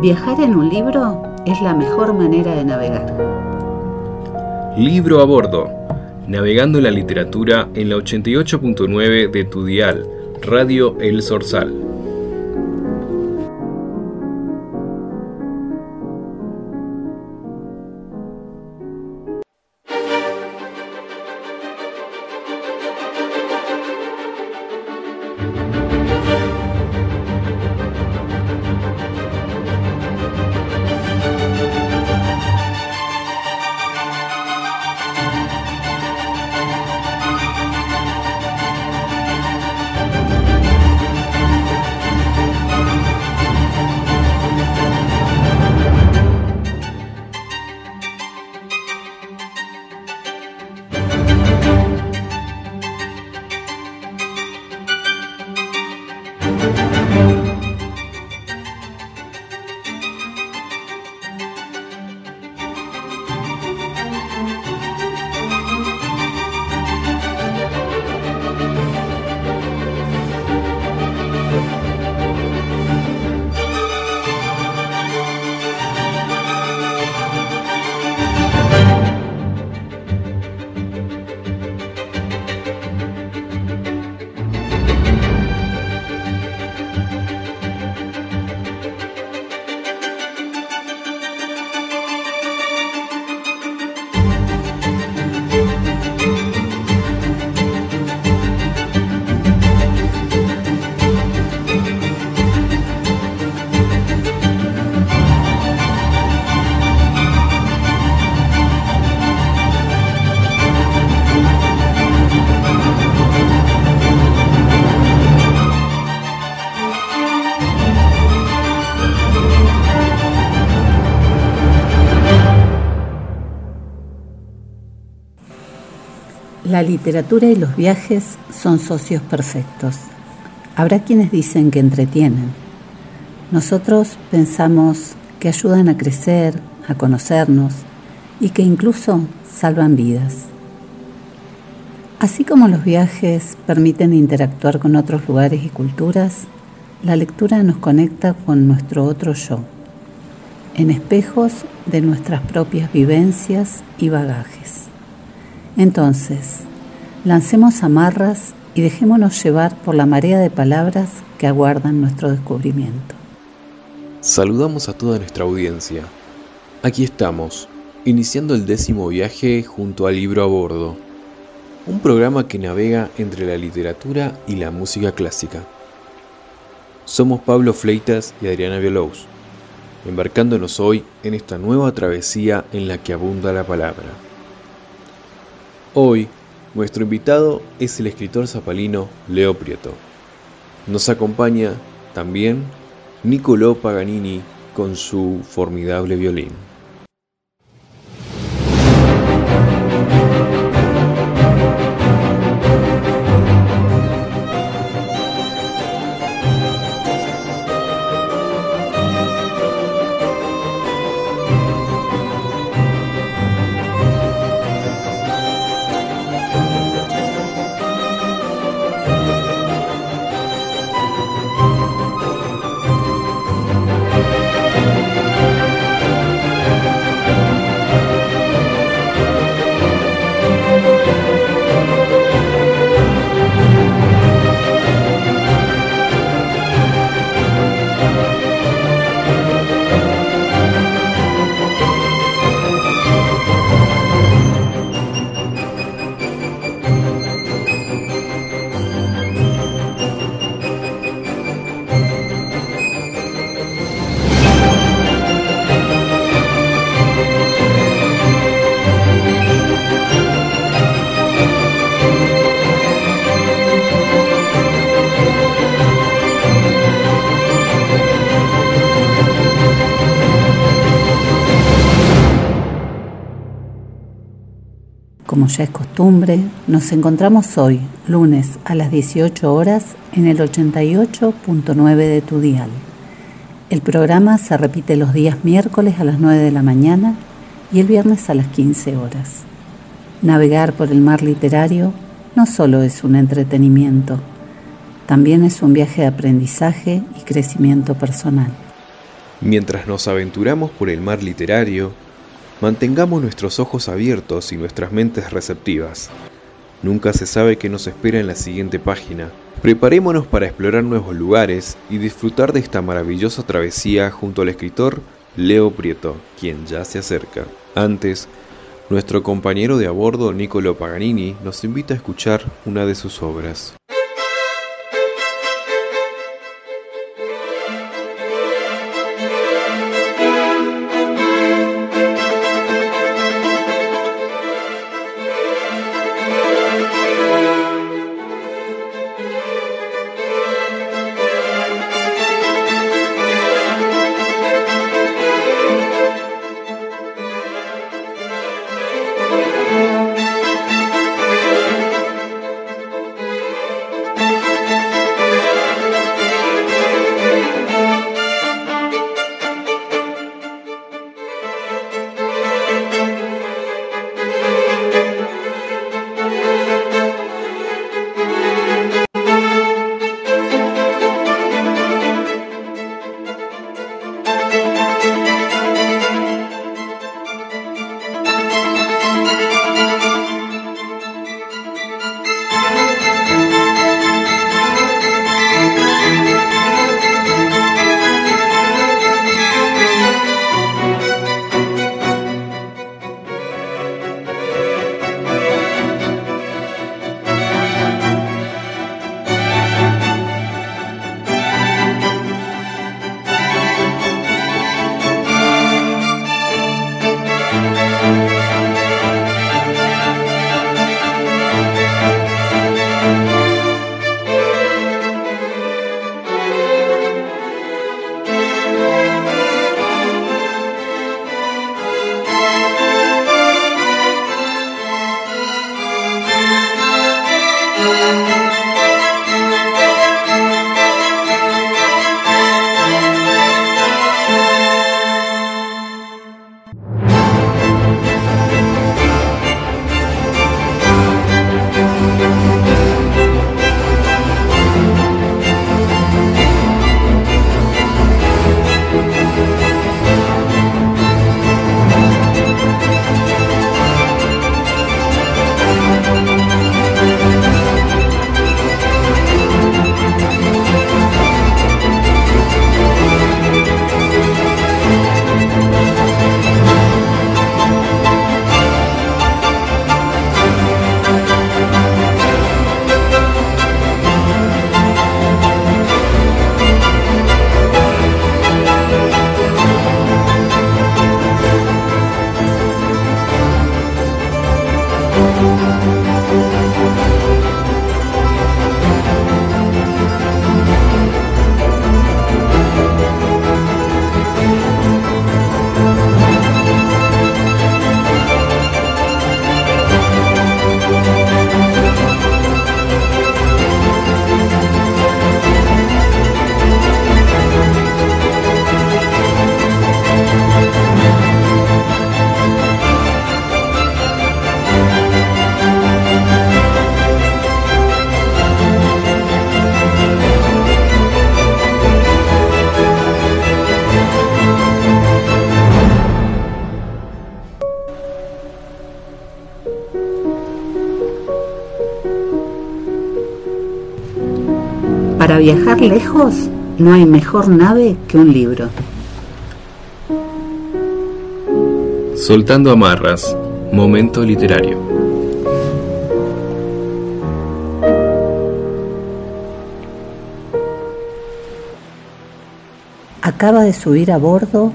Viajar en un libro es la mejor manera de navegar. Libro a bordo. Navegando la literatura en la 88.9 de tu dial, Radio El Sorsal. La literatura y los viajes son socios perfectos. Habrá quienes dicen que entretienen. Nosotros pensamos que ayudan a crecer, a conocernos y que incluso salvan vidas. Así como los viajes permiten interactuar con otros lugares y culturas, la lectura nos conecta con nuestro otro yo, en espejos de nuestras propias vivencias y bagajes. Entonces, lancemos amarras y dejémonos llevar por la marea de palabras que aguardan nuestro descubrimiento. Saludamos a toda nuestra audiencia. Aquí estamos, iniciando el décimo viaje junto al libro a bordo, un programa que navega entre la literatura y la música clásica. Somos Pablo Fleitas y Adriana Vilous, embarcándonos hoy en esta nueva travesía en la que abunda la palabra. Hoy, nuestro invitado es el escritor zapalino Leo Prieto. Nos acompaña también Niccolò Paganini con su formidable violín. Como ya es costumbre, nos encontramos hoy, lunes a las 18 horas, en el 88.9 de tu dial. El programa se repite los días miércoles a las 9 de la mañana y el viernes a las 15 horas. Navegar por el mar literario no solo es un entretenimiento, también es un viaje de aprendizaje y crecimiento personal. Mientras nos aventuramos por el mar literario, mantengamos nuestros ojos abiertos y nuestras mentes receptivas. Nunca se sabe qué nos espera en la siguiente página. Preparémonos para explorar nuevos lugares y disfrutar de esta maravillosa travesía junto al escritor Leo Prieto, quien ya se acerca. Antes, nuestro compañero de a bordo, Niccolo Paganini, nos invita a escuchar una de sus obras. Para viajar lejos no hay mejor nave que un libro. Soltando amarras, momento literario. Acaba de subir a bordo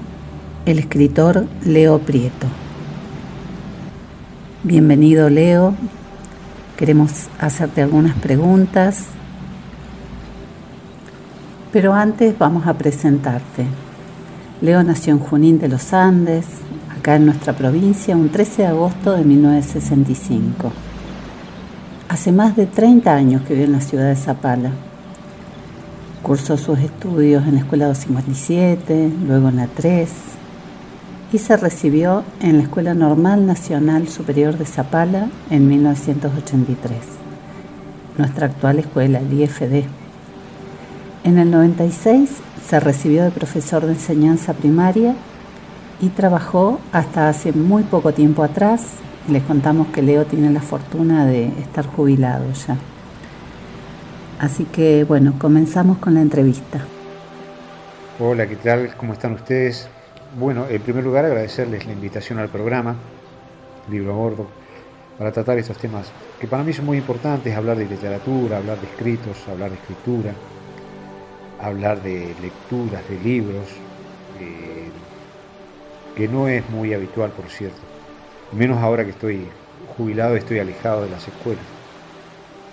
el escritor Leo Prieto. Bienvenido Leo, queremos hacerte algunas preguntas pero antes vamos a presentarte. Leo nació en Junín de los Andes, acá en nuestra provincia, un 13 de agosto de 1965. Hace más de 30 años que vive en la ciudad de Zapala. Cursó sus estudios en la Escuela 257, luego en la 3 y se recibió en la Escuela Normal Nacional Superior de Zapala en 1983, nuestra actual escuela, el IFD. En el 96 se recibió de profesor de enseñanza primaria y trabajó hasta hace muy poco tiempo atrás. Les contamos que Leo tiene la fortuna de estar jubilado ya. Así que bueno, comenzamos con la entrevista. Hola, ¿qué tal? ¿Cómo están ustedes? Bueno, en primer lugar agradecerles la invitación al programa Libro a Bordo para tratar estos temas que para mí son muy importantes, hablar de literatura, hablar de escritos, hablar de escritura, hablar de lecturas, de libros, eh, que no es muy habitual, por cierto. Menos ahora que estoy jubilado y estoy alejado de las escuelas.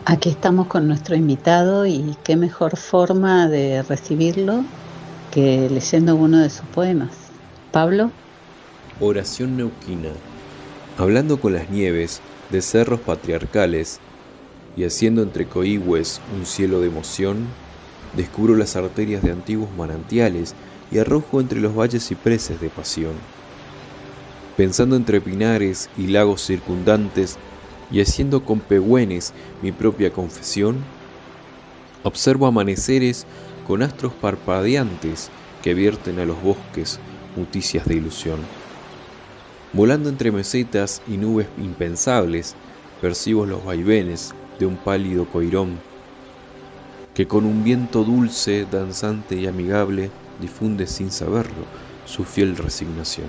Aquí estamos con nuestro invitado y qué mejor forma de recibirlo que leyendo uno de sus poemas. Pablo. Oración neuquina. Hablando con las nieves de cerros patriarcales y haciendo entre coigües un cielo de emoción, descubro las arterias de antiguos manantiales y arrojo entre los valles cipreses de pasión. Pensando entre pinares y lagos circundantes y haciendo con pegüenes mi propia confesión, observo amaneceres con astros parpadeantes que vierten a los bosques noticias de ilusión. Volando entre mesetas y nubes impensables, percibo los vaivenes de un pálido coirón que con un viento dulce, danzante y amigable difunde sin saberlo su fiel resignación.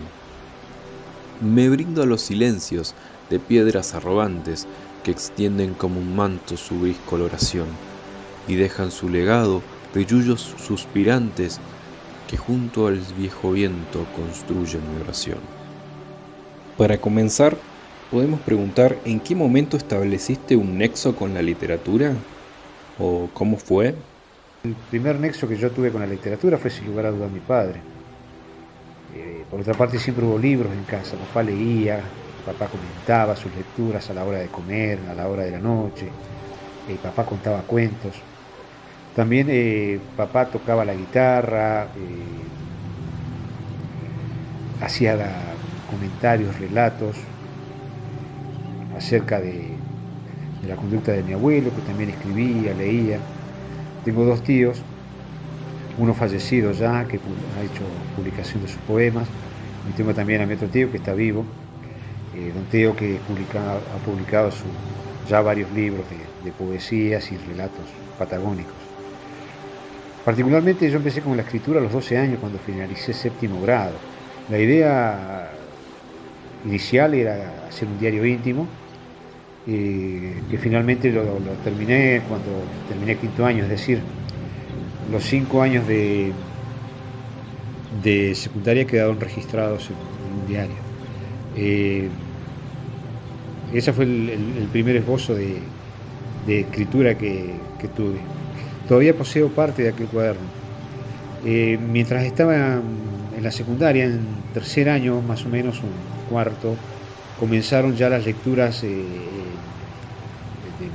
Me brindo a los silencios de piedras arrogantes que extienden como un manto su gris coloración y dejan su legado de yuyos suspirantes que junto al viejo viento construyen mi oración. Para comenzar, podemos preguntar en qué momento estableciste un nexo con la literatura o cómo fue. El primer nexo que yo tuve con la literatura fue sin lugar a dudas mi padre. Eh, por otra parte siempre hubo libros en casa, papá leía, papá comentaba sus lecturas a la hora de comer, a la hora de la noche, eh, papá contaba cuentos. También eh, papá tocaba la guitarra, hacía comentarios, relatos acerca de, de la conducta de mi abuelo, que también escribía, leía. Tengo dos tíos, uno fallecido ya, que ha hecho publicación de sus poemas, y tengo también a mi otro tío que está vivo, eh, don Teo que ha publicado ya varios libros de, poesías y relatos patagónicos. Particularmente yo empecé con la escritura a los 12 años cuando finalicé séptimo grado. La idea inicial era hacer un diario íntimo, que finalmente lo, terminé cuando terminé quinto año, es decir, los cinco años de, de secundaria quedaron registrados en, un diario. Eh, ese fue el, primer esbozo de, escritura que, tuve. Todavía poseo parte de aquel cuaderno. Eh, mientras estaba en la secundaria, en tercer año más o menos, un cuarto, comenzaron ya las lecturas de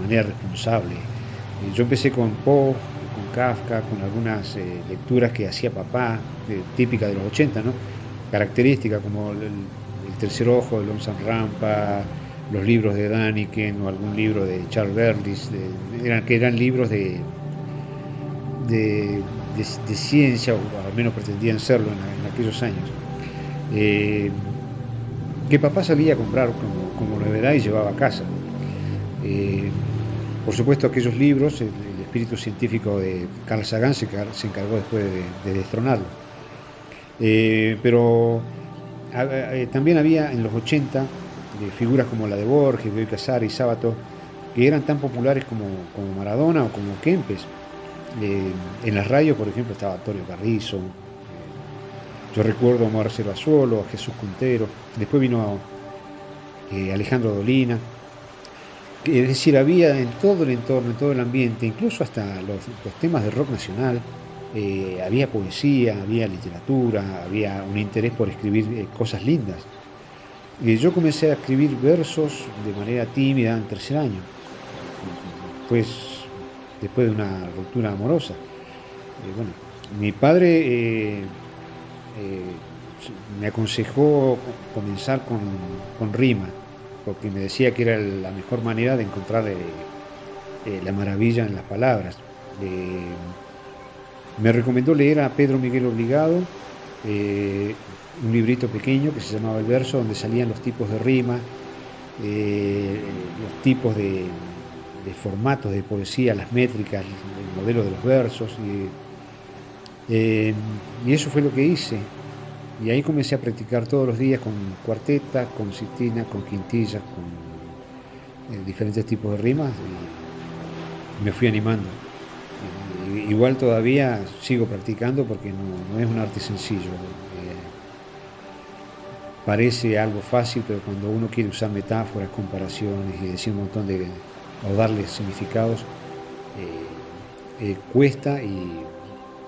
manera responsable. yo empecé con Poe, Kafka, con algunas eh, lecturas que hacía papá, eh, típica de los 80, ¿no? características como el, tercer ojo de Lomsan Rampa, los libros de Daniken o algún libro de Charles Berlis, eran, que eran libros de, de, ciencia, o al menos pretendían serlo en, aquellos años. Eh, que papá sabía comprar como, como novedad y llevaba a casa. por supuesto, aquellos libros, espíritu científico de Carl Sagan se, encargó después de, destronarlo. Eh, pero eh, también había en los 80 figuras como la de Borges, Bioy Casari y Sábato, que eran tan populares como, Maradona o como Kempes. Eh, en las radios, por ejemplo, estaba Antonio Carrizo, yo recuerdo a Marcelo Azuolo, a Jesús Cuntero, después vino Alejandro Dolina, es decir, había en todo el entorno, en todo el ambiente, incluso hasta los, temas de rock nacional, eh, había poesía, había literatura, había un interés por escribir eh, cosas lindas. Y yo comencé a escribir versos de manera tímida en tercer año, pues después de una ruptura amorosa. Eh, bueno, mi padre me aconsejó comenzar con, con rima porque me decía que era la mejor manera de encontrar eh, eh, la maravilla en las palabras. Me recomendó leer a Pedro Miguel Obligado, eh, un librito pequeño que se llamaba El Verso, donde salían los tipos de rima, eh, los tipos de, formatos de poesía, las métricas, el modelo de los versos. Eh, y, eso fue lo que hice. Y ahí comencé a practicar todos los días con cuarteta, con citina, con quintillas, con diferentes tipos de rimas y me fui animando. igual todavía sigo practicando porque no es un arte sencillo parece algo fácil, pero cuando uno quiere usar metáforas, comparaciones y decir un montón de, o darle significados, eh, eh, cuesta y,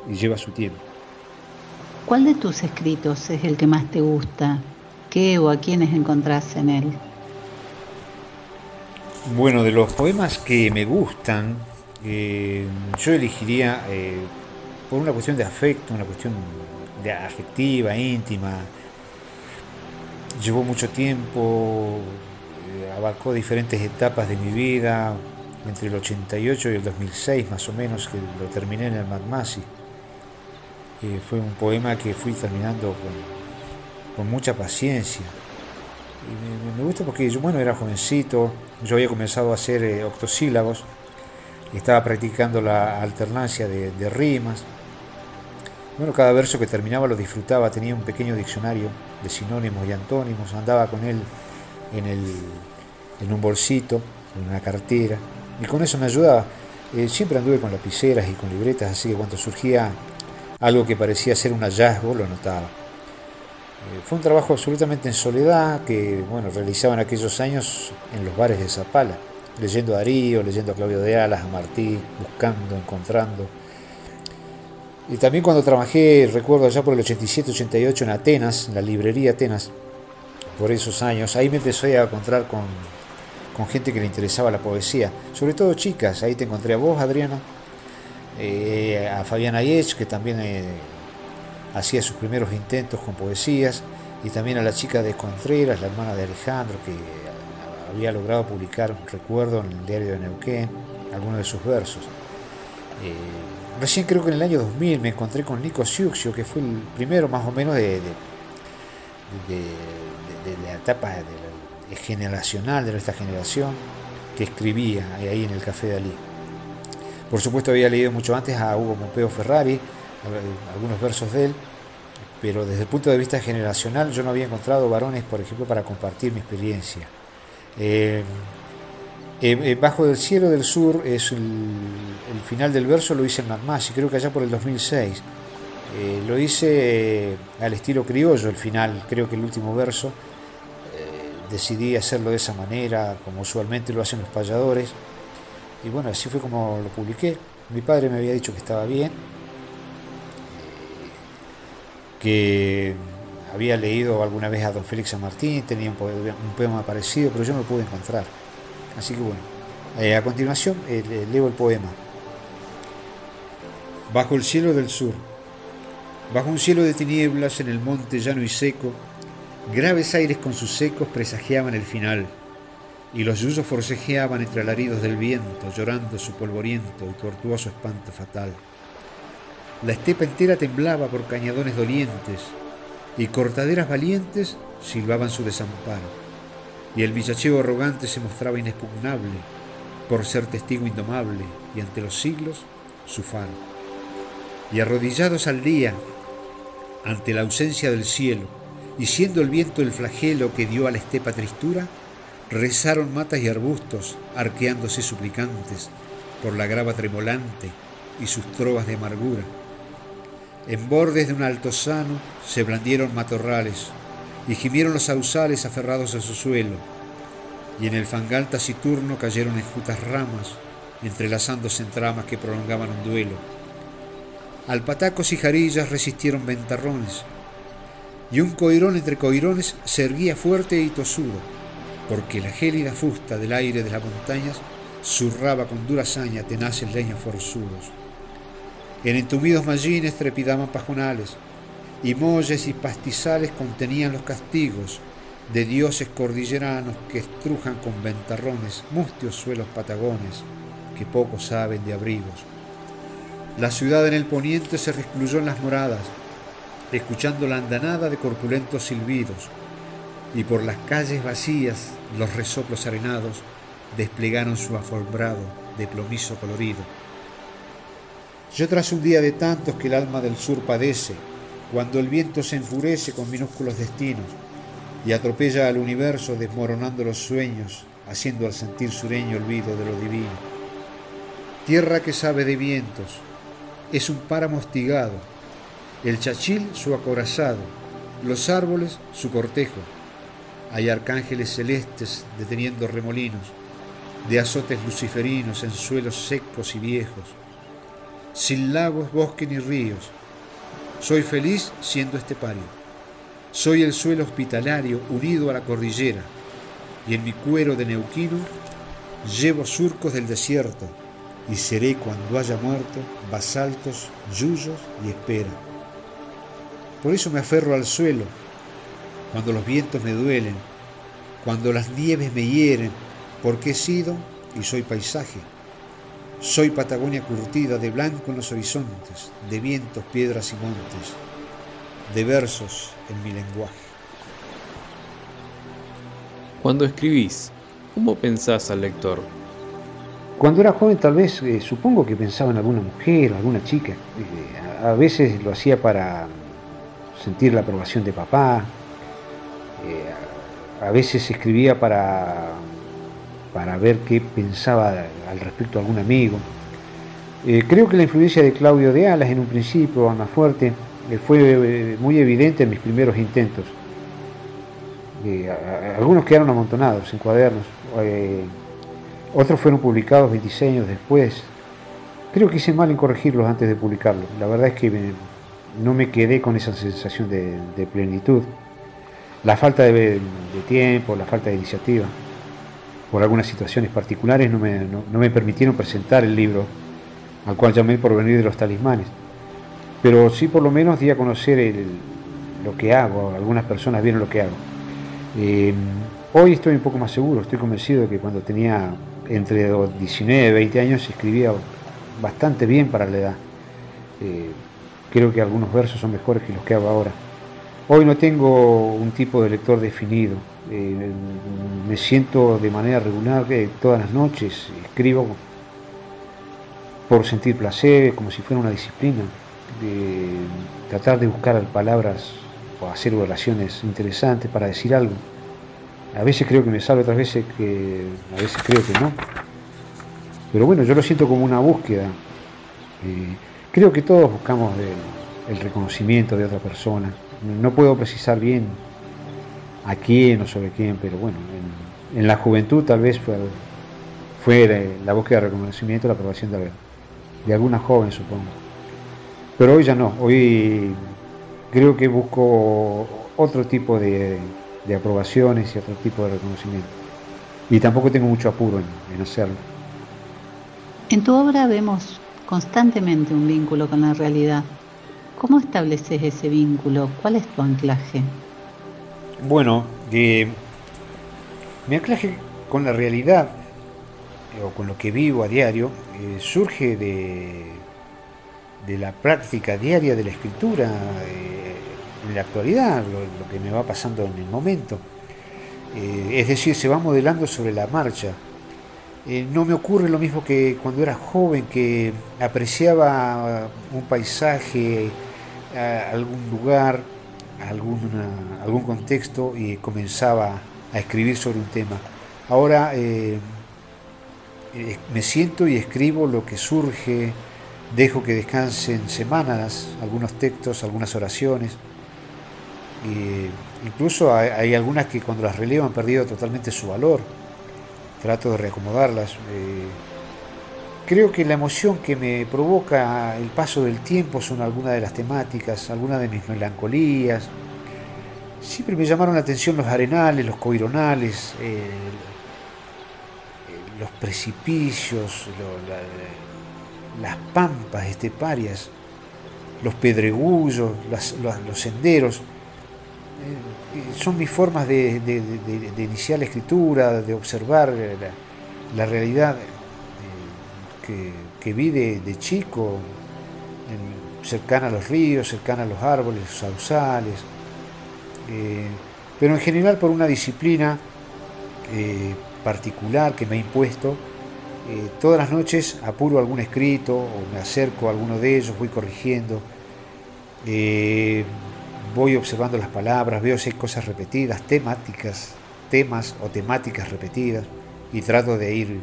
lleva su tiempo. ¿Cuál de tus escritos es el que más te gusta? ¿Qué o a quiénes encontrás en él? Bueno, de los poemas que me gustan, eh, yo elegiría, por una cuestión de afecto, una cuestión de afectiva, íntima, llevó mucho tiempo, eh, abarcó diferentes etapas de mi vida, entre el 88 y el 2006 más o menos, que lo terminé en el Magmasi. Fue un poema que fui terminando con, mucha paciencia. Y me, gusta porque bueno, era jovencito, yo había comenzado a hacer eh, octosílabos, estaba practicando la alternancia de, de rimas. Bueno, cada verso que terminaba lo disfrutaba, tenía un pequeño diccionario de sinónimos y antónimos, andaba con él en, el, en un bolsito, en una cartera, y con eso me ayudaba. Eh, siempre anduve con lapiceras y con libretas, así que cuando surgía algo que parecía ser un hallazgo, lo anotaba. Eh, fue un trabajo absolutamente en soledad que bueno, realizaba en aquellos años en los bares de Zapala, leyendo a Darío, leyendo a Claudio de Alas, a Martí, buscando, encontrando. Y también cuando trabajé, recuerdo allá por el 87-88 en Atenas, en la librería Atenas, por esos años, ahí me empecé a encontrar con, gente que le interesaba la poesía, sobre todo chicas, ahí te encontré a vos, Adriana, eh, a Fabiana Yech, que también eh, hacía sus primeros intentos con poesías, y también a la chica de Contreras, la hermana de Alejandro, que había logrado publicar, recuerdo, en el diario de Neuquén, algunos de sus versos. Eh, Recién creo que en el año 2000 me encontré con Nico Siuxio, que fue el primero más o menos de, la etapa generacional de nuestra generación que escribía ahí en el Café de Ali. Por supuesto había leído mucho antes a Hugo Pompeo Ferrari, algunos versos de él, pero desde el punto de vista generacional yo no había encontrado varones, por ejemplo, para compartir mi experiencia. Eh, eh, eh, bajo el cielo del sur es el, final del verso lo hice en y creo que allá por el 2006. Eh, lo hice al estilo criollo el final, creo que el último verso. decidí hacerlo de esa manera, como usualmente lo hacen los payadores. Y bueno, así fue como lo publiqué. Mi padre me había dicho que estaba bien, que había leído alguna vez a don Félix San Martín, tenía un poema parecido, pero yo no lo pude encontrar. Así que bueno, eh, a continuación eh, leo el poema. Bajo el cielo del sur, bajo un cielo de tinieblas en el monte llano y seco, graves aires con sus ecos presagiaban el final, y los yuyos forcejeaban entre alaridos del viento, llorando su polvoriento y tortuoso espanto fatal. La estepa entera temblaba por cañadones dolientes, y cortaderas valientes silbaban su desamparo y el villacheo arrogante se mostraba inexpugnable por ser testigo indomable y ante los siglos su faro. Y arrodillados al día ante la ausencia del cielo y siendo el viento el flagelo que dio a la estepa tristura, rezaron matas y arbustos arqueándose suplicantes por la grava tremolante y sus trovas de amargura. En bordes de un altozano se blandieron matorrales, y gimieron los sausales aferrados a su suelo, y en el fangal taciturno cayeron enjutas ramas, entrelazándose en tramas que prolongaban un duelo. Alpatacos y jarillas resistieron ventarrones, y un coirón entre coirones se erguía fuerte y tosudo, porque la gélida fusta del aire de las montañas zurraba con dura saña tenaces leños forzudos. En entumidos mallines trepidaban pajonales, y molles y pastizales contenían los castigos de dioses cordilleranos que estrujan con ventarrones mustios suelos patagones que poco saben de abrigos. La ciudad en el poniente se recluyó en las moradas, escuchando la andanada de corpulentos silbidos, y por las calles vacías los resoplos arenados desplegaron su aforbrado de plomizo colorido. Yo tras un día de tantos que el alma del sur padece, cuando el viento se enfurece con minúsculos destinos y atropella al universo desmoronando los sueños, haciendo al sentir sureño olvido de lo divino. Tierra que sabe de vientos, es un páramo hostigado, el chachil su acorazado, los árboles su cortejo. Hay arcángeles celestes deteniendo remolinos, de azotes luciferinos en suelos secos y viejos, sin lagos, bosques ni ríos. Soy feliz siendo estepario. Soy el suelo hospitalario unido a la cordillera, y en mi cuero de neuquino llevo surcos del desierto, y seré cuando haya muerto basaltos, yuyos y espera. Por eso me aferro al suelo, cuando los vientos me duelen, cuando las nieves me hieren, porque he sido y soy paisaje. Soy Patagonia curtida de blanco en los horizontes, de vientos, piedras y montes, de versos en mi lenguaje. Cuando escribís, ¿cómo pensás al lector? Cuando era joven tal vez eh, supongo que pensaba en alguna mujer, alguna chica. Eh, a veces lo hacía para sentir la aprobación de papá. Eh, a veces escribía para para ver qué pensaba al respecto algún amigo. Eh, creo que la influencia de Claudio de Alas en un principio, más fuerte, eh, fue muy evidente en mis primeros intentos. algunos quedaron amontonados en cuadernos, otros fueron publicados 26 años después. Creo que hice mal en corregirlos antes de publicarlos. La verdad es que no me quedé con esa sensación de, plenitud. La falta de tiempo, la falta de iniciativa por algunas situaciones particulares no me, permitieron presentar el libro, al cual llamé por venir de los talismanes. Pero sí por lo menos di a conocer lo que hago, algunas personas vieron lo que hago. Eh, hoy estoy un poco más seguro, estoy convencido de que cuando tenía entre 19 y 20 años escribía bastante bien para la edad. Eh, creo que algunos versos son mejores que los que hago ahora. Hoy no tengo un tipo de lector definido, eh, me siento de manera regular que todas las noches, escribo por sentir placer, como si fuera una disciplina, de tratar de buscar palabras o hacer oraciones interesantes para decir algo. A veces creo que me sale, otras veces que a veces creo que no. Pero bueno, yo lo siento como una búsqueda. Eh, creo que todos buscamos el reconocimiento de otra persona. No puedo precisar bien a quién o sobre quién, pero bueno, en, la juventud tal vez fue, fue la búsqueda de reconocimiento, la aprobación de, de alguna joven, supongo. Pero hoy ya no, hoy creo que busco otro tipo de, aprobaciones y otro tipo de reconocimiento. Y tampoco tengo mucho apuro en, en hacerlo. En tu obra vemos constantemente un vínculo con la realidad. ¿Cómo estableces ese vínculo? ¿Cuál es tu anclaje? Bueno, mi anclaje con la realidad eh, o con lo que vivo a diario eh, surge de, de, la práctica diaria de la escritura eh, en la actualidad, lo, que me va pasando en el momento. es decir, se va modelando sobre la marcha. no me ocurre lo mismo que cuando era joven, que apreciaba un paisaje, algún lugar, algún contexto y comenzaba a escribir sobre un tema. Ahora eh, eh, me siento y escribo lo que surge, dejo que descansen semanas algunos textos, algunas oraciones. incluso hay, algunas que cuando las relevo han perdido totalmente su valor. Trato de reacomodarlas. Eh, creo que la emoción que me provoca el paso del tiempo son algunas de las temáticas, algunas de mis melancolías, Siempre me llamaron la atención los arenales, los coironales, eh, eh, los precipicios, las pampas esteparias, los pedregullos, los senderos. Eh, son mis formas de, iniciar la escritura, de observar la, realidad que, vi de, chico cercana a los ríos, cercana a los árboles, sausales, eh, pero en general por una disciplina eh, particular que me ha impuesto, eh, todas las noches apuro algún escrito o me acerco a alguno de ellos, voy corrigiendo, voy observando las palabras, veo si hay cosas repetidas, temáticas, temas o temáticas repetidas y trato de ir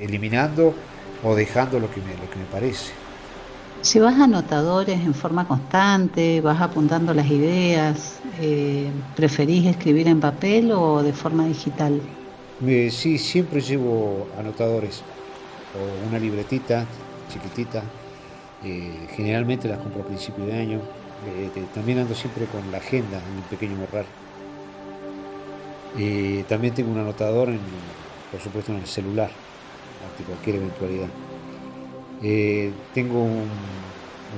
eliminando o dejando lo que me, lo que me parece. Si vas a anotadores en forma constante, vas apuntando las ideas, eh, ¿preferís escribir en papel o de forma digital? sí, siempre llevo anotadores o una libretita chiquitita. Eh, generalmente las compro a principio de año. Eh, también ando siempre con la agenda en un pequeño morral. también tengo un anotador, en, por supuesto, en el celular, ante cualquier eventualidad. Eh, tengo un,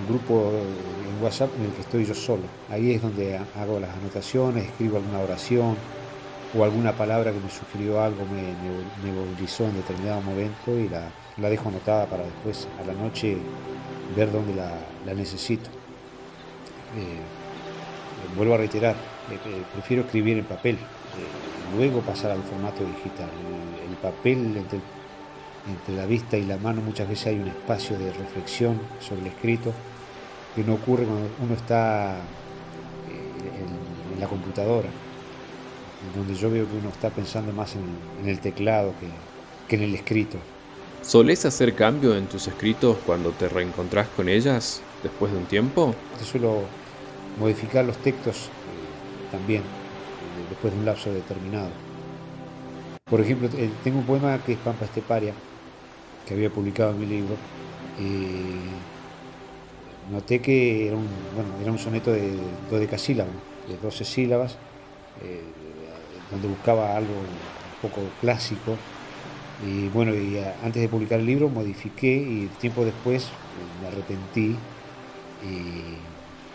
grupo en WhatsApp en el que estoy yo solo. Ahí es donde hago las anotaciones, escribo alguna oración o alguna palabra que me sugirió algo, me, movilizó en determinado momento y la, dejo anotada para después a la noche ver dónde la, necesito. Eh, vuelvo a reiterar, eh, prefiero escribir en papel, luego pasar al formato digital. El, el papel entre entre la vista y la mano muchas veces hay un espacio de reflexión sobre el escrito que no ocurre cuando uno está eh, en, la computadora, donde yo veo que uno está pensando más en, el teclado que, en el escrito. ¿Solés hacer cambio en tus escritos cuando te reencontrás con ellas después de un tiempo? Yo suelo modificar los textos eh, también, eh, después de un lapso determinado. Por ejemplo, tengo un poema que es Pampa Esteparia, que había publicado en mi libro, noté que era un, bueno, era un soneto de dodecasílabo, de 12 sílabas, eh, donde buscaba algo un poco clásico. Y bueno, y antes de publicar el libro modifiqué y tiempo después eh, me arrepentí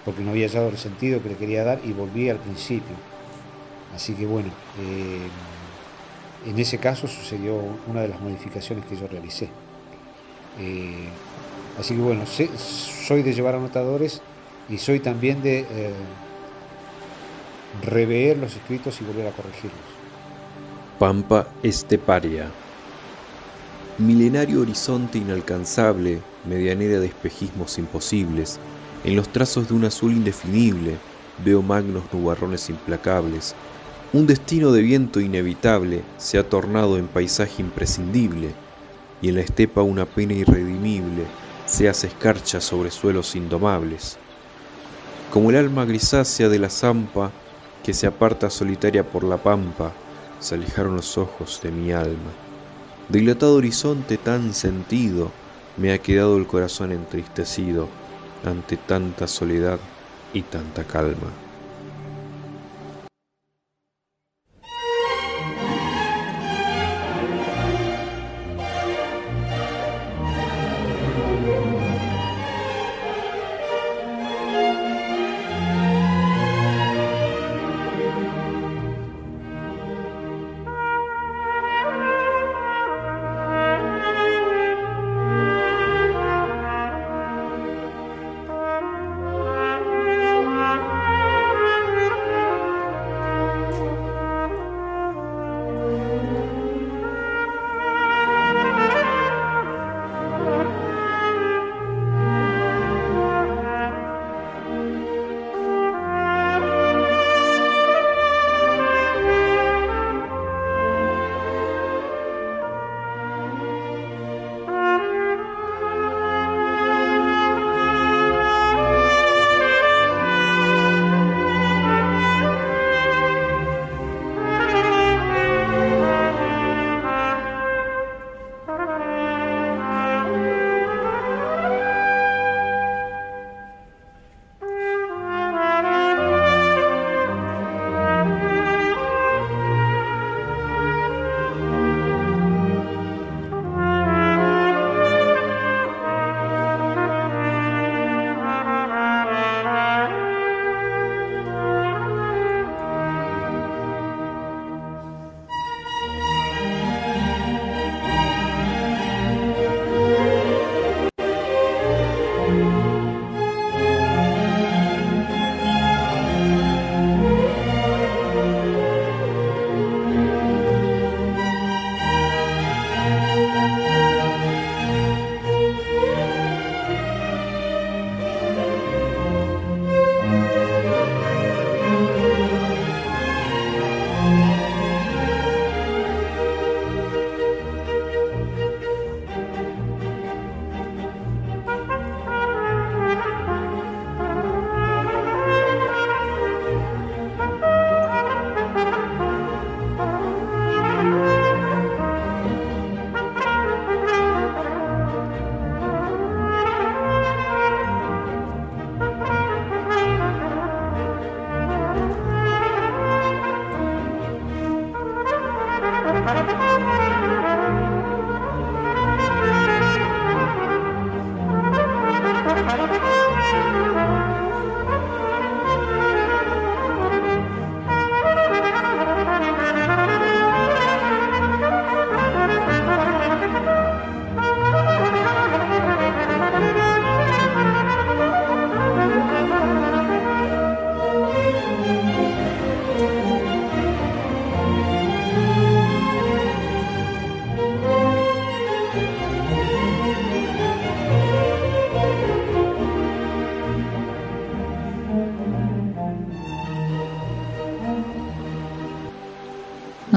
porque no había hallado el sentido que le quería dar y volví al principio. Así que bueno, eh, en ese caso sucedió una de las modificaciones que yo realicé. Eh, así que bueno, soy de llevar anotadores y soy también de eh, los escritos y volver a corregirlos. Pampa Esteparia. Milenario horizonte inalcanzable, medianera de espejismos imposibles, en los trazos de un azul indefinible veo magnos nubarrones implacables. Un destino de viento inevitable se ha tornado en paisaje imprescindible y en la estepa una pena irredimible se hace escarcha sobre suelos indomables. Como el alma grisácea de la zampa que se aparta solitaria por la pampa, se alejaron los ojos de mi alma. Dilatado horizonte tan sentido, me ha quedado el corazón entristecido ante tanta soledad y tanta calma.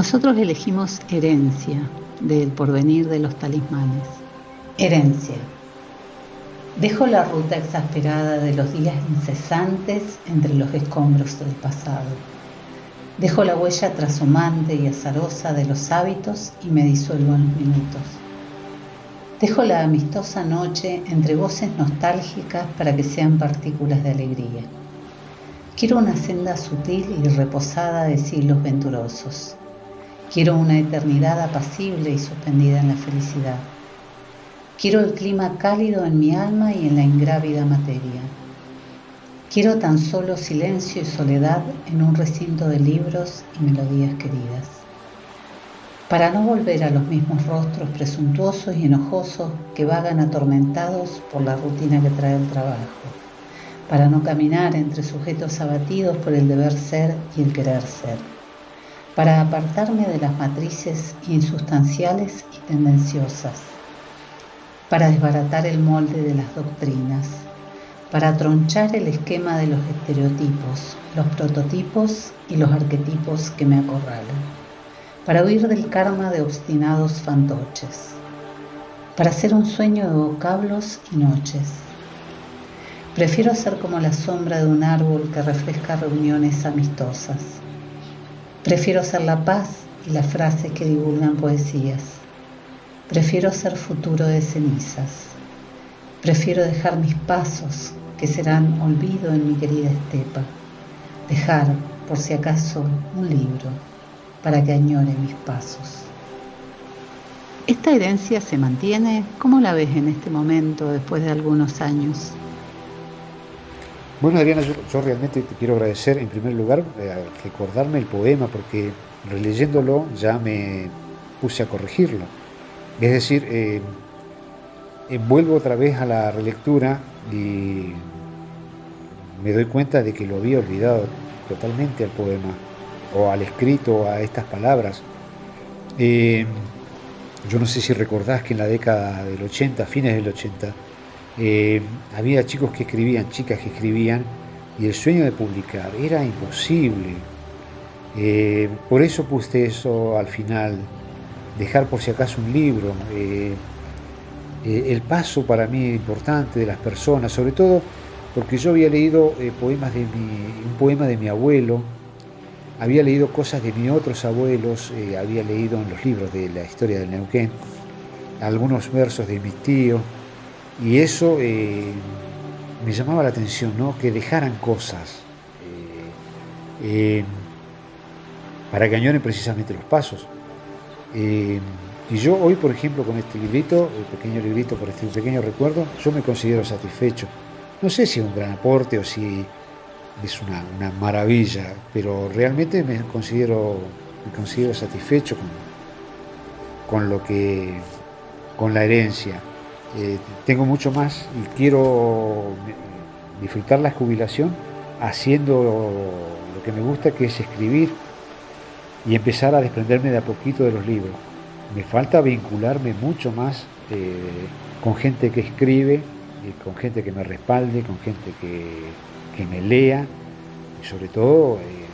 Nosotros elegimos herencia del porvenir de los talismanes. Herencia. Dejo la ruta exasperada de los días incesantes entre los escombros del pasado. Dejo la huella trashumante y azarosa de los hábitos y me disuelvo en los minutos. Dejo la amistosa noche entre voces nostálgicas para que sean partículas de alegría. Quiero una senda sutil y reposada de siglos venturosos. Quiero una eternidad apacible y suspendida en la felicidad. Quiero el clima cálido en mi alma y en la ingrávida materia. Quiero tan solo silencio y soledad en un recinto de libros y melodías queridas para no volver a los mismos rostros presuntuosos y enojosos que vagan atormentados por la rutina que trae el trabajo, para no caminar entre sujetos abatidos por el deber ser y el querer ser, para apartarme de las matrices insustanciales y tendenciosas, para desbaratar el molde de las doctrinas, para tronchar el esquema de los estereotipos, los prototipos y los arquetipos que me acorralan para huir del karma de obstinados fantoches, para hacer un sueño de vocablos y noches. Prefiero ser como la sombra de un árbol que refresca reuniones amistosas. Prefiero ser la paz y las frases que divulgan poesías. Prefiero ser futuro de cenizas. Prefiero dejar mis pasos que serán olvido en mi querida estepa. Dejar, por si acaso, un libro para que añore mis pasos. ¿Esta herencia se mantiene? ¿Cómo la ves en este momento, después de algunos años? Bueno, Adriana, yo, realmente te quiero agradecer en primer lugar eh, recordarme el poema porque releyéndolo ya me puse a corregirlo. Es decir, eh, otra vez a la relectura y me doy cuenta de que lo había olvidado totalmente al poema o al escrito, a estas palabras. Eh, yo no sé si recordás que en la década del 80, fines del 80, eh, había chicos que escribían, chicas que escribían, y el sueño de publicar era imposible. Eh, por eso puse eso al final, dejar por si acaso un libro. el paso para mí importante de las personas, sobre todo porque yo había leído poemas de un poema de mi abuelo, había leído cosas de mis otros abuelos, eh, había leído en los libros de la historia del Neuquén, algunos versos de mis tíos, y eso eh, me llamaba la atención, ¿no? que dejaran cosas eh, para que añoren precisamente los pasos. y yo hoy, por ejemplo, con este librito, el pequeño librito por este pequeño recuerdo, yo me considero satisfecho. No sé si es un gran aporte o si es una, maravilla, pero realmente me considero, me considero satisfecho con, con lo que, con la herencia. Eh, tengo mucho más y quiero disfrutar la jubilación haciendo lo que me gusta, que es escribir y empezar a desprenderme de a poquito de los libros. Me falta vincularme mucho más eh, con gente que escribe, con gente que me respalde, con gente que, que me lea y sobre todo eh,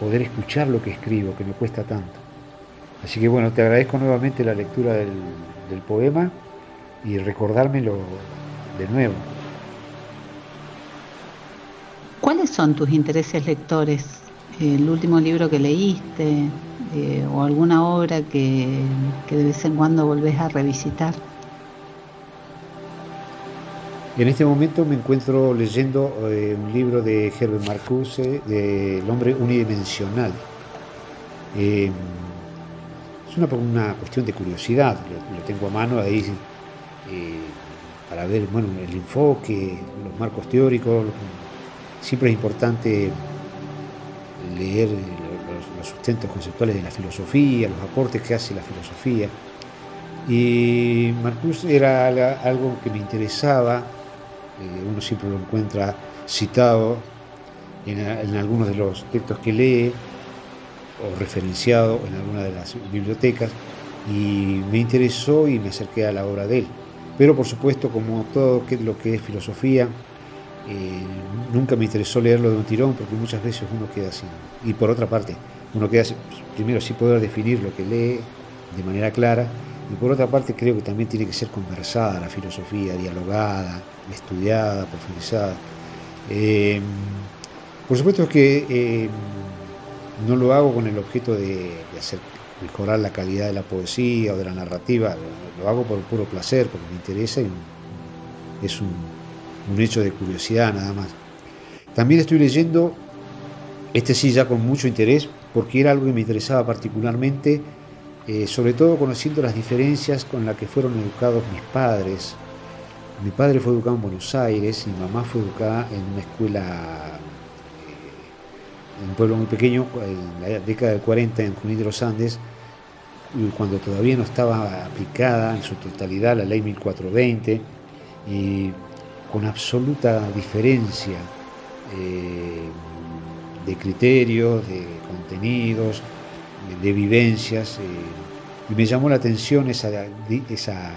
poder escuchar lo que escribo, que me cuesta tanto. Así que bueno, te agradezco nuevamente la lectura del, poema y recordármelo de nuevo. ¿Cuáles son tus intereses lectores? ¿El último libro que leíste eh, o alguna obra que, que de vez en cuando volvés a revisitar? En este momento me encuentro leyendo eh, un libro de Herbert Marcuse, de El hombre unidimensional. Eh, es una, cuestión de curiosidad, lo, tengo a mano ahí para ver bueno, el enfoque, los marcos teóricos. Siempre es importante leer los, sustentos conceptuales de la filosofía, los aportes que hace la filosofía. Y Marcuse era algo que me interesaba eh, uno siempre lo encuentra citado en, algunos de los textos que lee o referenciado en alguna de las bibliotecas y me interesó y me acerqué a la obra de él. Pero por supuesto, como todo lo que es filosofía, eh, nunca me interesó leerlo de un tirón porque muchas veces uno queda así. Y por otra parte, uno queda primero sin poder definir lo que lee de manera clara y por otra parte creo que también tiene que ser conversada la filosofía, dialogada, estudiada, profundizada. Eh, por supuesto que eh, no lo hago con el objeto de, hacer mejorar la calidad de la poesía o de la narrativa, lo, hago por puro placer, porque me interesa y es un, un hecho de curiosidad nada más. También estoy leyendo, este sí ya con mucho interés, porque era algo que me interesaba particularmente, eh, sobre todo conociendo las diferencias con las que fueron educados mis padres. Mi padre fue educado en Buenos Aires, mi mamá fue educada en una escuela, eh, en un pueblo muy pequeño, en la década del 40 en Junín de los Andes, cuando todavía no estaba aplicada en su totalidad la ley 1420, y con absoluta diferencia eh, de criterios, de contenidos, de, vivencias. Eh, y me llamó la atención esa, esa,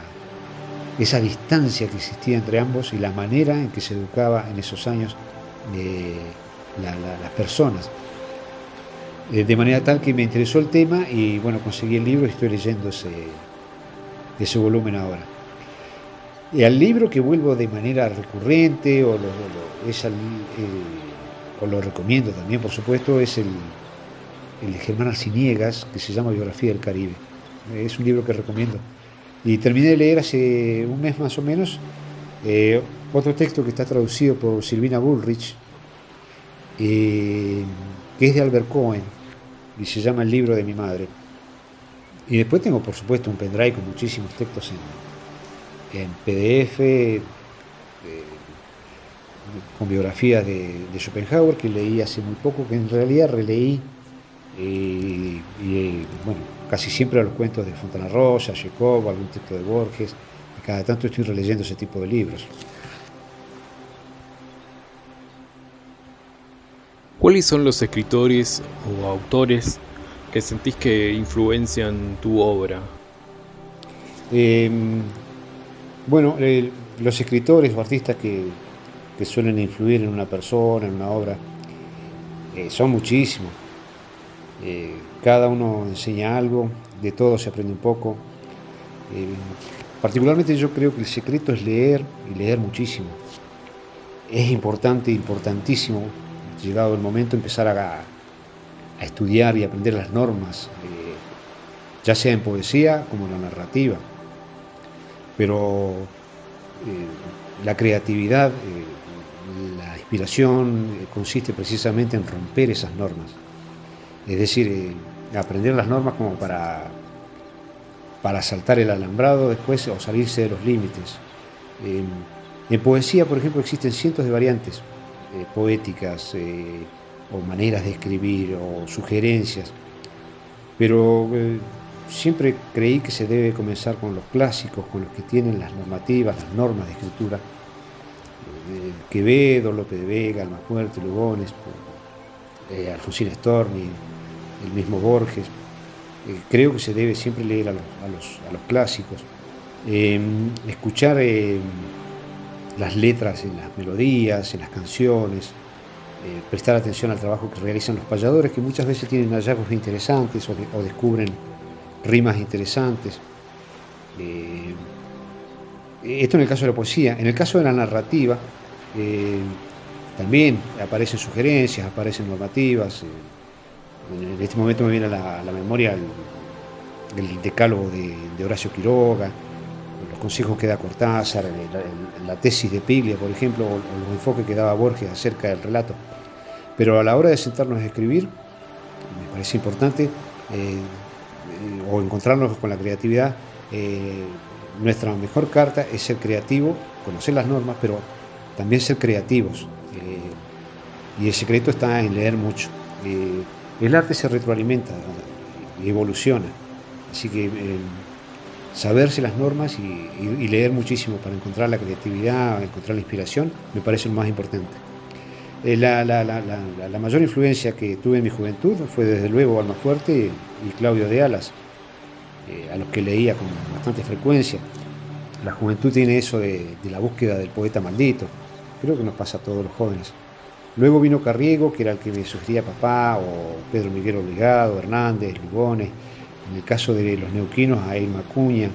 esa distancia que existía entre ambos y la manera en que se educaba en esos años las personas. Eh, de manera tal que me interesó el tema y bueno, conseguí el libro y estoy leyendo ese, volumen ahora. Y al libro que vuelvo de manera recurrente o lo, es o lo recomiendo también, por supuesto, es el, el de Germán Arciniegas, que se llama Biografía del Caribe. Es un libro que recomiendo. Y terminé de leer hace un mes más o menos eh, otro texto que está traducido por Silvina Bullrich, eh, que es de Albert Cohen, y se llama El libro de mi madre. Y después tengo, por supuesto, un pendrive con muchísimos textos en, en PDF, eh, con biografías de, de, Schopenhauer, que leí hace muy poco, que en realidad releí y, bueno, casi siempre a los cuentos de Fontana Rosa, Chekhov, algún texto de Borges, y cada tanto estoy releyendo ese tipo de libros. ¿Cuáles son los escritores o autores que sentís que influencian tu obra? Em, bueno, los escritores o artistas que, que, suelen influir en una persona, en una obra, eh, son muchísimos. Eh, cada uno enseña algo, de todo se aprende un poco. Eh, particularmente yo creo que el secreto es leer y leer muchísimo. Es importante, importantísimo, llegado el momento, empezar a, estudiar y aprender las normas, eh, ya sea en poesía como en la narrativa. Pero la creatividad, la inspiración consiste precisamente en romper esas normas es decir, eh, aprender las normas como para, para saltar el alambrado después o salirse de los límites. en poesía, por ejemplo, existen cientos de variantes eh, poéticas eh, o maneras de escribir o sugerencias, pero siempre creí que se debe comenzar con los clásicos, con los que tienen las normativas, las normas de escritura. Quevedo, López de Vega, Almafuerte, Lugones, Alfonsín Storni, el mismo Borges. Eh, creo que se debe siempre leer a los, clásicos, em, escuchar em, las letras en las melodías, en las canciones, eh, prestar atención al trabajo que realizan los payadores, que muchas veces tienen hallazgos interesantes o, descubren rimas interesantes. Eh, esto en el caso de la poesía. En el caso de la narrativa, también aparecen sugerencias, aparecen normativas. En este momento me viene a la, memoria el, decálogo de, Horacio Quiroga, los consejos que da Cortázar, la, tesis de Piglia, por ejemplo, o, los enfoques que daba Borges acerca del relato. Pero a la hora de sentarnos a escribir, me parece importante, eh, eh, o encontrarnos con la creatividad, eh, nuestra mejor carta es ser creativo, conocer las normas, pero también ser creativos. y el secreto está en leer mucho. El arte se retroalimenta evoluciona. Así que eh, saberse las normas y, leer muchísimo para encontrar la creatividad, encontrar la inspiración, me parece lo más importante. Eh, la, mayor influencia que tuve en mi juventud fue desde luego Fuerte y Claudio de Alas, eh, a los que leía con bastante frecuencia. La juventud tiene eso de, de la búsqueda del poeta maldito. Creo que nos pasa a todos los jóvenes. Luego vino Carriego, que era el que me sugería papá, o Pedro Miguel Obligado, Hernández, Lugones. En el caso de los neuquinos, a Irma Cuña,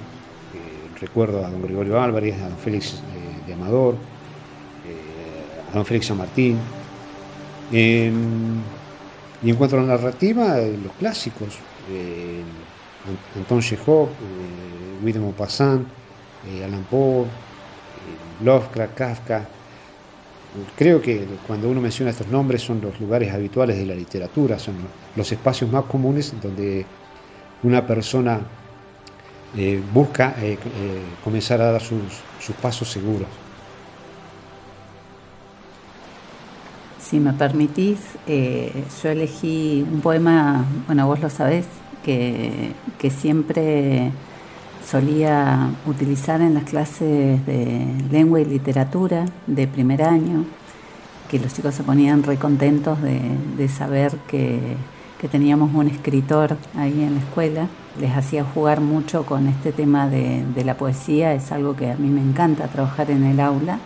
recuerdo a don Gregorio Álvarez, a don Félix eh, de Amador, eh, a don Félix San Martín. Em, y en cuanto a la narrativa, los clásicos, Anton Chekhov, Guy de Maupassant, Alan Poe, Lovecraft, Kafka, Creo que cuando uno menciona estos nombres son los lugares habituales de la literatura, son los espacios más comunes donde una persona eh, busca eh, eh, comenzar a dar sus, pasos seguros. Si me permitís, yo elegí un poema, bueno, vos lo sabés, que, que siempre solía utilizar en las clases de lengua y literatura de primer año, que los chicos se ponían recontentos de, de saber que, teníamos un escritor ahí en la escuela. Les hacía jugar mucho con este tema de, de la poesía, es algo que a mí me encanta trabajar en el aula.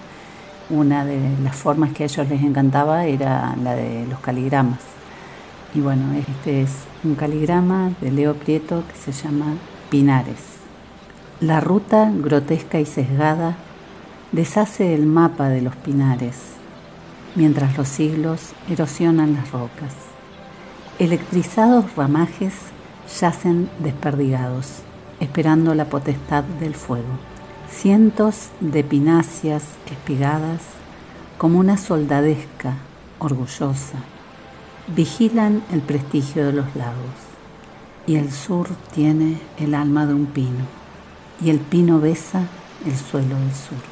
Una de las formas que a ellos les encantaba era la de los caligramas. Y bueno, este es un caligrama de Leo Prieto que se llama Pinares. La ruta, grotesca y sesgada, deshace el mapa de los pinares, mientras los siglos erosionan las rocas. Electrizados ramajes yacen desperdigados, esperando la potestad del fuego. Cientos de pináceas espigadas, como una soldadesca orgullosa, vigilan el prestigio de los lagos. Y el sur tiene el alma de un pino y el pino besa el suelo del sur.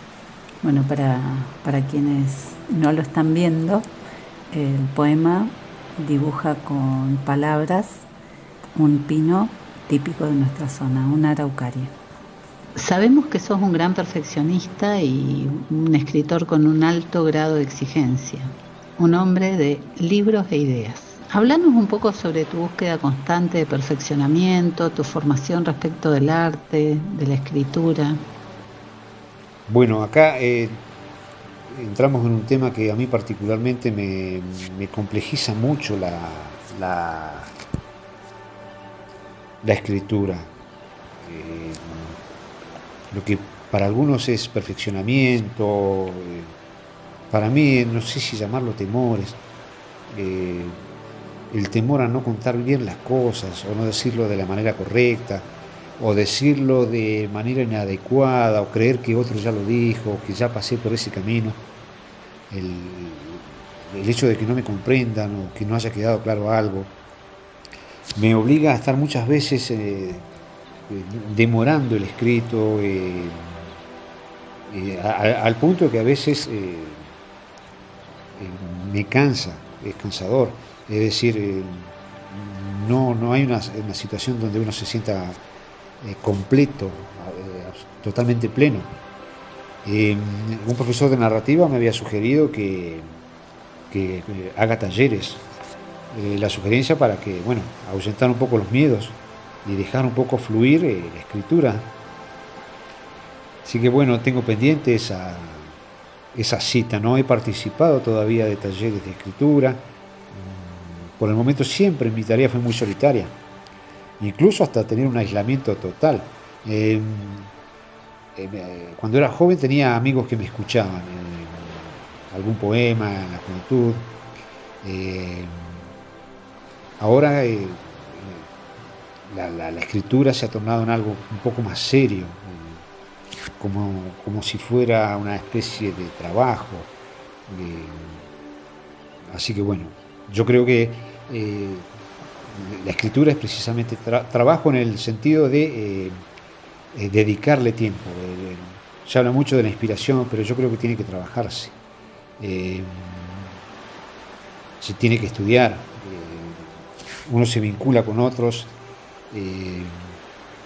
Bueno, para, para quienes no lo están viendo, el poema dibuja con palabras un pino típico de nuestra zona, una araucaria. Sabemos que sos un gran perfeccionista y un escritor con un alto grado de exigencia, un hombre de libros e ideas. Háblanos un poco sobre tu búsqueda constante de perfeccionamiento, tu formación respecto del arte, de la escritura. Bueno, acá eh, entramos en un tema que a mí particularmente me, complejiza mucho la, la, escritura. Eh, lo que para algunos es perfeccionamiento, eh, para mí no sé si llamarlo temores el temor a no contar bien las cosas o no decirlo de la manera correcta o decirlo de manera inadecuada o creer que otro ya lo dijo, que ya pasé por ese camino, el, hecho de que no me comprendan o que no haya quedado claro algo, me obliga a estar muchas veces eh, eh, demorando el escrito eh, al punto que a veces me cansa, es cansador. Es decir, eh, no, no hay una, situación donde uno se sienta eh, completo, eh, totalmente pleno. un profesor de narrativa me había sugerido que, que haga talleres. la sugerencia para que, bueno, ahuyentar un poco los miedos y dejar un poco fluir la escritura. Así que bueno, tengo pendiente esa, esa cita, no he participado todavía de talleres de escritura por el momento siempre mi tarea fue muy solitaria, incluso hasta tener un aislamiento total. Em, em, eh, cuando era joven tenía amigos que me escuchaban, eh, algún poema en la juventud. Em, ahora eh, la, escritura se ha tornado en algo un poco más serio, como, como si fuera una especie de trabajo. así que bueno, yo creo que eh, la escritura es precisamente trabajo en el sentido de eh, eh, dedicarle tiempo. se habla mucho de la inspiración, pero yo creo que tiene que trabajarse. se tiene que estudiar. uno se vincula con otros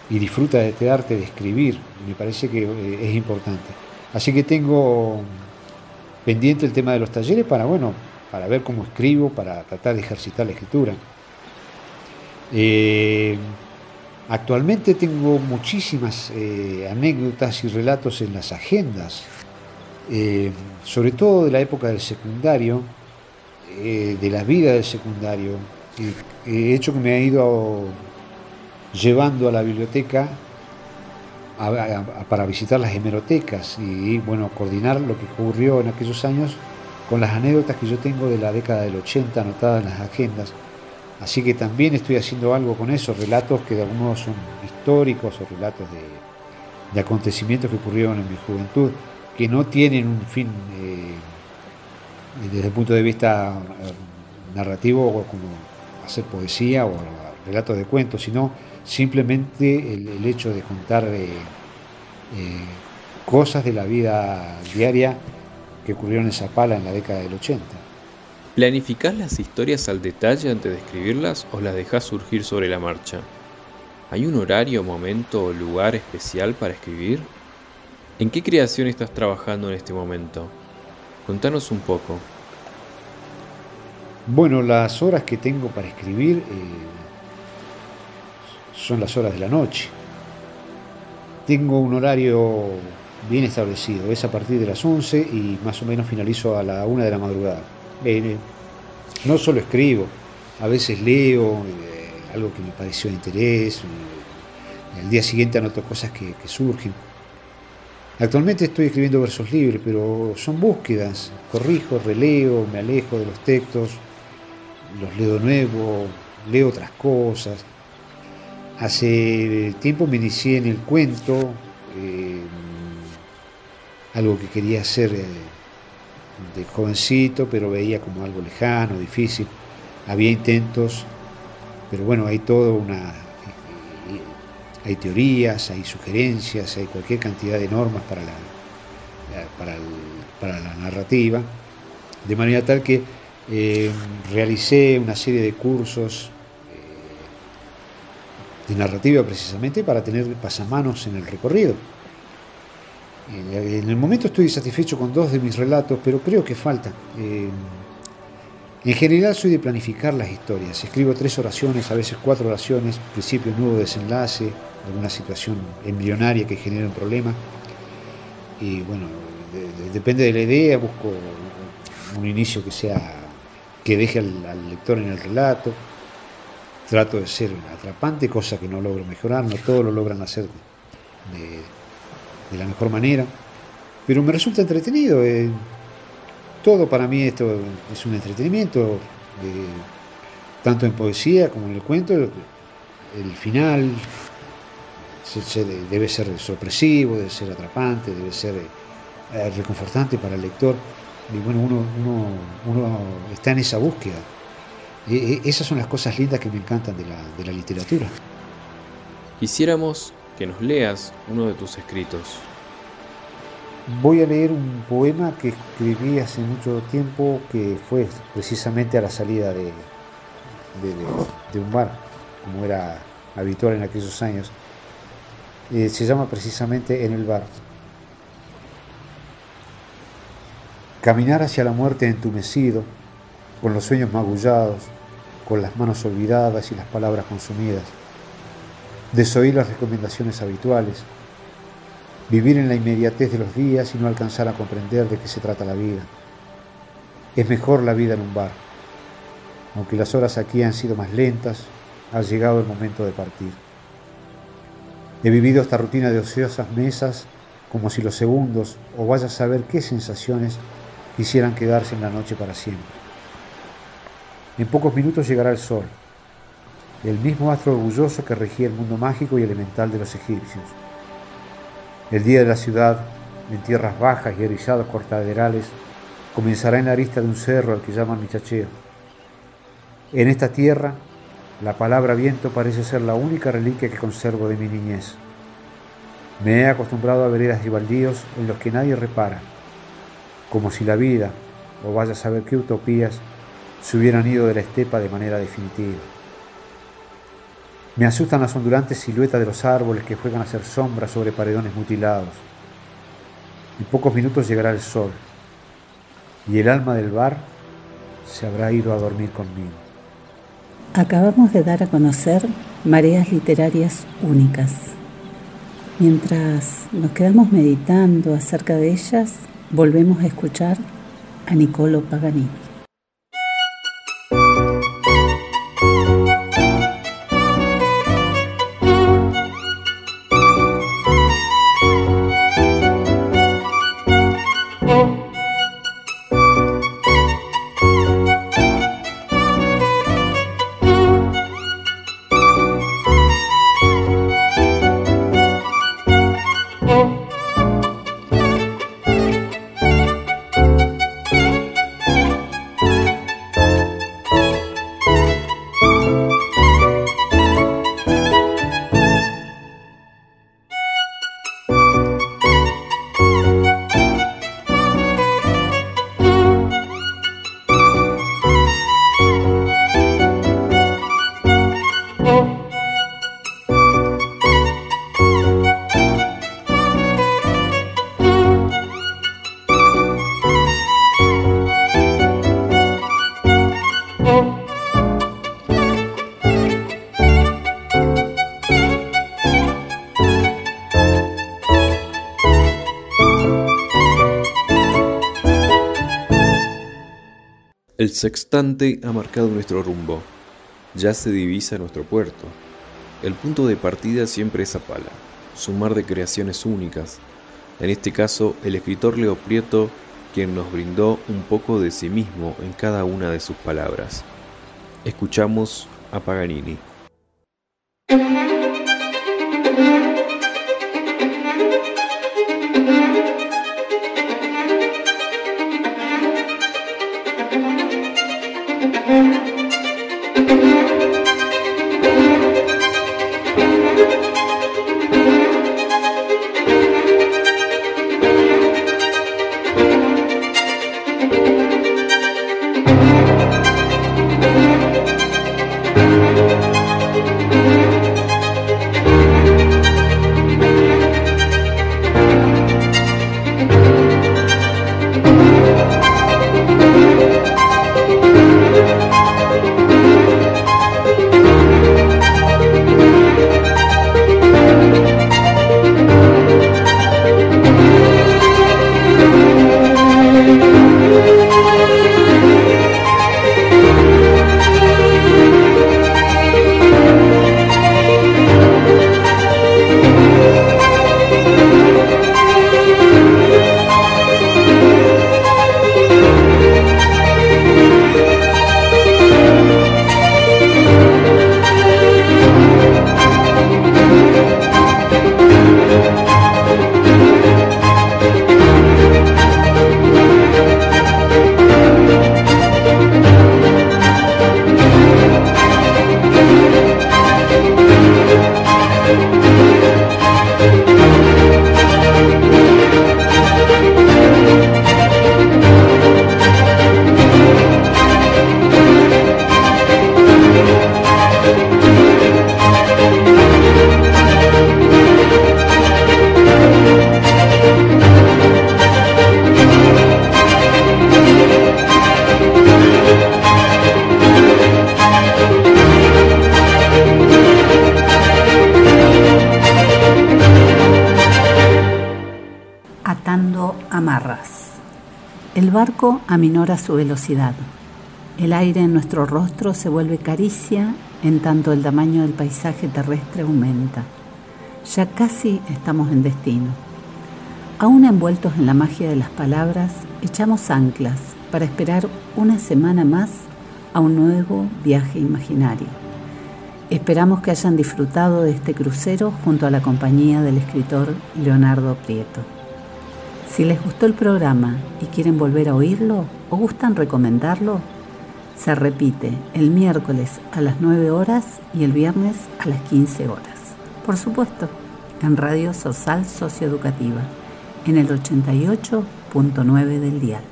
y disfruta de este arte de escribir. Me parece que es importante. Así que tengo pendiente el tema de los talleres para, bueno, para ver cómo escribo, para tratar de ejercitar la escritura. Eh, actualmente tengo muchísimas eh, anécdotas y relatos en las agendas, eh, sobre todo de la época del secundario, de la vida del secundario, he hecho que me ha ido llevando a la biblioteca para visitar las hemerotecas y bueno, coordinar lo que ocurrió en aquellos años con las anécdotas que yo tengo de la década del 80 anotadas en las agendas. Así que también estoy haciendo algo con eso, relatos que de algún modo son históricos o relatos de, acontecimientos que ocurrieron en mi juventud, que no tienen un fin eh, desde el punto de vista eh, narrativo como hacer poesía o relatos de cuentos, sino simplemente el, hecho de contar eh, cosas de la vida diaria que ocurrieron en Zapala en la década del 80. ¿Planificás las historias al detalle antes de escribirlas o las dejás surgir sobre la marcha? ¿Hay un horario, momento o lugar especial para escribir? ¿En qué creación estás trabajando en este momento? Contanos un poco. Bueno, las horas que tengo para escribir eh, son las horas de la noche. Tengo un horario bien establecido, es a partir de las 11 y más o menos finalizo a la 1 de la madrugada. Eh, no solo escribo, a veces leo eh, algo que me pareció de interés, al día siguiente anoto cosas que, surgen. Actualmente estoy escribiendo versos libres, pero son búsquedas, corrijo, releo, me alejo de los textos, los leo de nuevo, leo otras cosas, Hace tiempo me inicié en el cuento, eh, algo que quería hacer eh, de jovencito, pero veía como algo lejano, difícil. Había intentos, pero bueno, hay todo una... Hay teorías, hay sugerencias, hay cualquier cantidad de normas para la, para, la narrativa, de manera tal que eh, realicé una serie de cursos de narrativa precisamente para tener pasamanos en el recorrido. En el momento estoy satisfecho con dos de mis relatos, pero creo que falta. Eh, en general soy de planificar las historias. Escribo tres oraciones, a veces cuatro oraciones, principio, nudo, desenlace, alguna situación embrionaria que genere un problema. Y bueno, depende de la idea, busco un inicio que sea que deje al lector en el relato trato de ser atrapante, cosa que no logro mejorar, no todos lo logran hacer de, la mejor manera, pero me resulta entretenido. Eh, todo para mí esto es un entretenimiento, eh, tanto en poesía como en el cuento. El, final debe ser sorpresivo, debe ser atrapante, debe ser eh, reconfortante para el lector. Y bueno, uno está en esa búsqueda. Esas son las cosas lindas que me encantan de la, literatura. Quisiéramos que nos leas uno de tus escritos. Voy a leer un poema que escribí hace mucho tiempo, que fue precisamente a la salida de, un bar, como era habitual en aquellos años. Eh, se llama precisamente En el bar. Caminar hacia la muerte entumecido, con los sueños magullados, con las manos olvidadas y las palabras consumidas, desoír las recomendaciones habituales, vivir en la inmediatez de los días y no alcanzar a comprender de qué se trata la vida. Es mejor la vida en un bar. Aunque las horas aquí han sido más lentas, ha llegado el momento de partir. He vivido esta rutina de ociosas mesas como si los segundos o vaya a saber qué sensaciones quisieran quedarse en la noche para siempre. En pocos minutos llegará el sol, el mismo astro orgulloso que regía el mundo mágico y elemental de los egipcios. El día de la ciudad, en tierras bajas y erizados cortaderales, comenzará en la arista de un cerro al que llaman Michacheo. En esta tierra, la palabra viento parece ser la única reliquia que conservo de mi niñez. Me he acostumbrado a veredas y baldíos en los que nadie repara, como si la vida, o vaya a saber qué utopías, se hubieran ido de la estepa de manera definitiva. Me asustan las ondulantes siluetas de los árboles que juegan a hacer sombra sobre paredones mutilados. En pocos minutos llegará el sol y el alma del bar se habrá ido a dormir conmigo. Acabamos de dar a conocer mareas literarias únicas. Mientras nos quedamos meditando acerca de ellas, volvemos a escuchar a Niccolo Paganini. Sextante ha marcado nuestro rumbo. Ya se divisa nuestro puerto. El punto de partida siempre es Apala, su mar de creaciones únicas. En este caso, el escritor Leo Prieto, quien nos brindó un poco de sí mismo en cada una de sus palabras. Escuchamos a Paganini. Aminora su velocidad. El aire en nuestro rostro se vuelve caricia en tanto el tamaño del paisaje terrestre aumenta. Ya casi estamos en destino. Aún envueltos en la magia de las palabras, echamos anclas para esperar una semana más a un nuevo viaje imaginario. Esperamos que hayan disfrutado de este crucero junto a la compañía del escritor Leonardo Prieto. Si les gustó el programa y quieren volver a oírlo o gustan recomendarlo, se repite el miércoles a las 9 horas y el viernes a las 15 horas. Por supuesto, en Radio Social Socioeducativa, en el 88.9 del dial.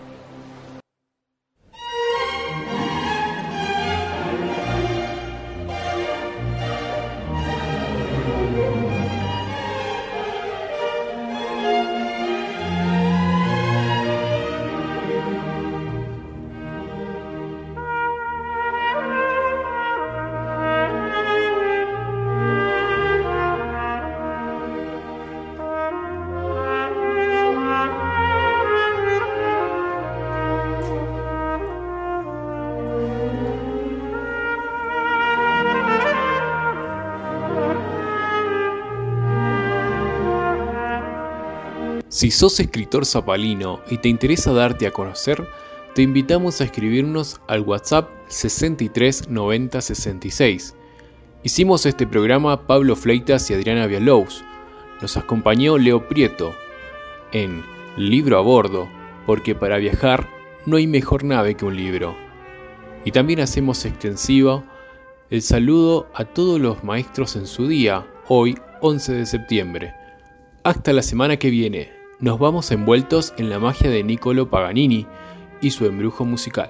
Si sos escritor zapalino y te interesa darte a conocer, te invitamos a escribirnos al WhatsApp 63 90 66. Hicimos este programa Pablo Fleitas y Adriana Villalobos. Nos acompañó Leo Prieto en Libro a Bordo, porque para viajar no hay mejor nave que un libro. Y también hacemos extensivo el saludo a todos los maestros en su día, hoy 11 de septiembre. Hasta la semana que viene nos vamos envueltos en la magia de Niccolo Paganini y su embrujo musical.